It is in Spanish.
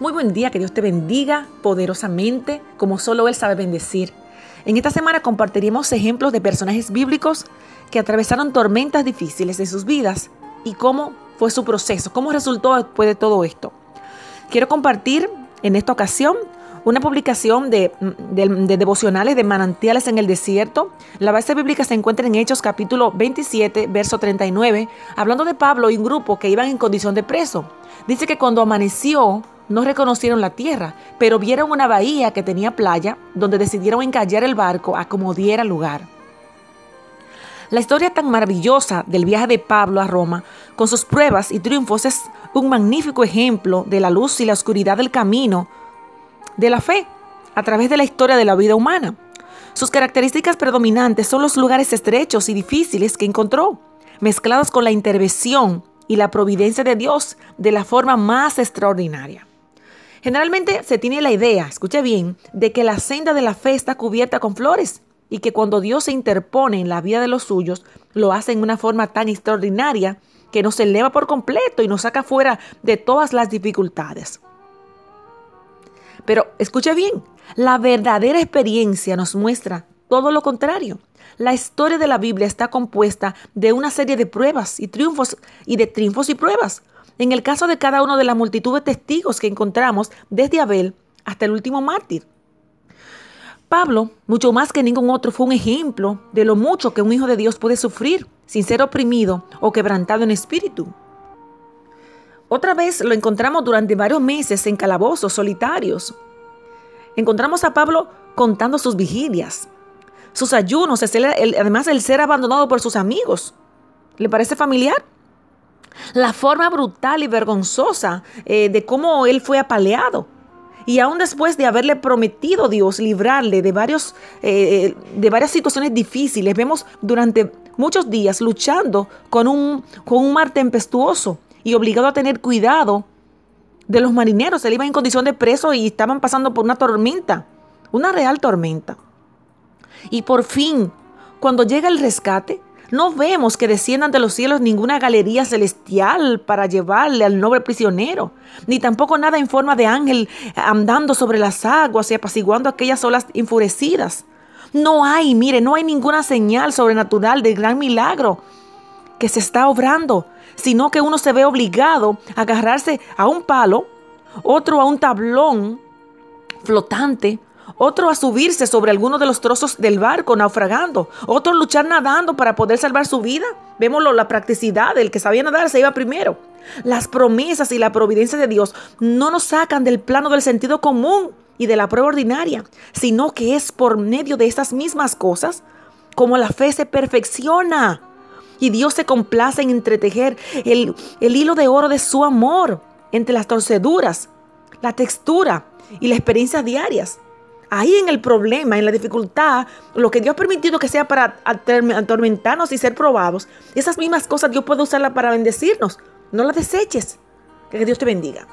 Muy buen día, que Dios te bendiga poderosamente como solo Él sabe bendecir. En esta semana compartiremos ejemplos de personajes bíblicos que atravesaron tormentas difíciles en sus vidas y cómo fue su proceso, cómo resultó después de todo esto. Quiero compartir en esta ocasión una publicación de, devocionales de manantiales en el desierto. La base bíblica se encuentra en Hechos capítulo 27, verso 39, hablando de Pablo y un grupo que iban en condición de preso. Dice que cuando amaneció, no reconocieron la tierra, pero vieron una bahía que tenía playa, donde decidieron encallar el barco a como diera lugar. La historia tan maravillosa del viaje de Pablo a Roma, con sus pruebas y triunfos, es un magnífico ejemplo de la luz y la oscuridad del camino de la fe a través de la historia de la vida humana. Sus características predominantes son los lugares estrechos y difíciles que encontró, mezclados con la intervención y la providencia de Dios de la forma más extraordinaria. Generalmente se tiene la idea, escuche bien, de que la senda de la fe está cubierta con flores y que cuando Dios se interpone en la vida de los suyos, lo hace en una forma tan extraordinaria que nos eleva por completo y nos saca fuera de todas las dificultades. Pero escuche bien, la verdadera experiencia nos muestra todo lo contrario. La historia de la Biblia está compuesta de una serie de pruebas y triunfos y de triunfos y pruebas. En el caso de cada uno de la multitud de testigos que encontramos desde Abel hasta el último mártir. Pablo, mucho más que ningún otro, fue un ejemplo de lo mucho que un hijo de Dios puede sufrir sin ser oprimido o quebrantado en espíritu. Otra vez lo encontramos durante varios meses en calabozos solitarios. Encontramos a Pablo contando sus vigilias, sus ayunos, además el ser abandonado por sus amigos. ¿Le parece familiar? La forma brutal y vergonzosa eh, de cómo él fue apaleado. Y aún después de haberle prometido Dios librarle de, varios, eh, de varias situaciones difíciles, vemos durante muchos días luchando con un, con un mar tempestuoso y obligado a tener cuidado de los marineros. Él iba en condición de preso y estaban pasando por una tormenta, una real tormenta. Y por fin, cuando llega el rescate, no vemos que desciendan de los cielos ninguna galería celestial para llevarle al noble prisionero, ni tampoco nada en forma de ángel andando sobre las aguas y apaciguando aquellas olas enfurecidas. No hay, mire, no hay ninguna señal sobrenatural de gran milagro que se está obrando, sino que uno se ve obligado a agarrarse a un palo, otro a un tablón flotante, otro a subirse sobre alguno de los trozos del barco naufragando, otro a luchar nadando para poder salvar su vida. Vemos la practicidad del que sabía nadar se iba primero. Las promesas y la providencia de Dios no nos sacan del plano del sentido común y de la prueba ordinaria, sino que es por medio de estas mismas cosas como la fe se perfecciona y Dios se complace en entretejer el, el hilo de oro de su amor entre las torceduras, la textura y las experiencias diarias. Ahí en el problema, en la dificultad, lo que Dios ha permitido que sea para atormentarnos y ser probados, esas mismas cosas Dios puede usarlas para bendecirnos. No las deseches. Que Dios te bendiga.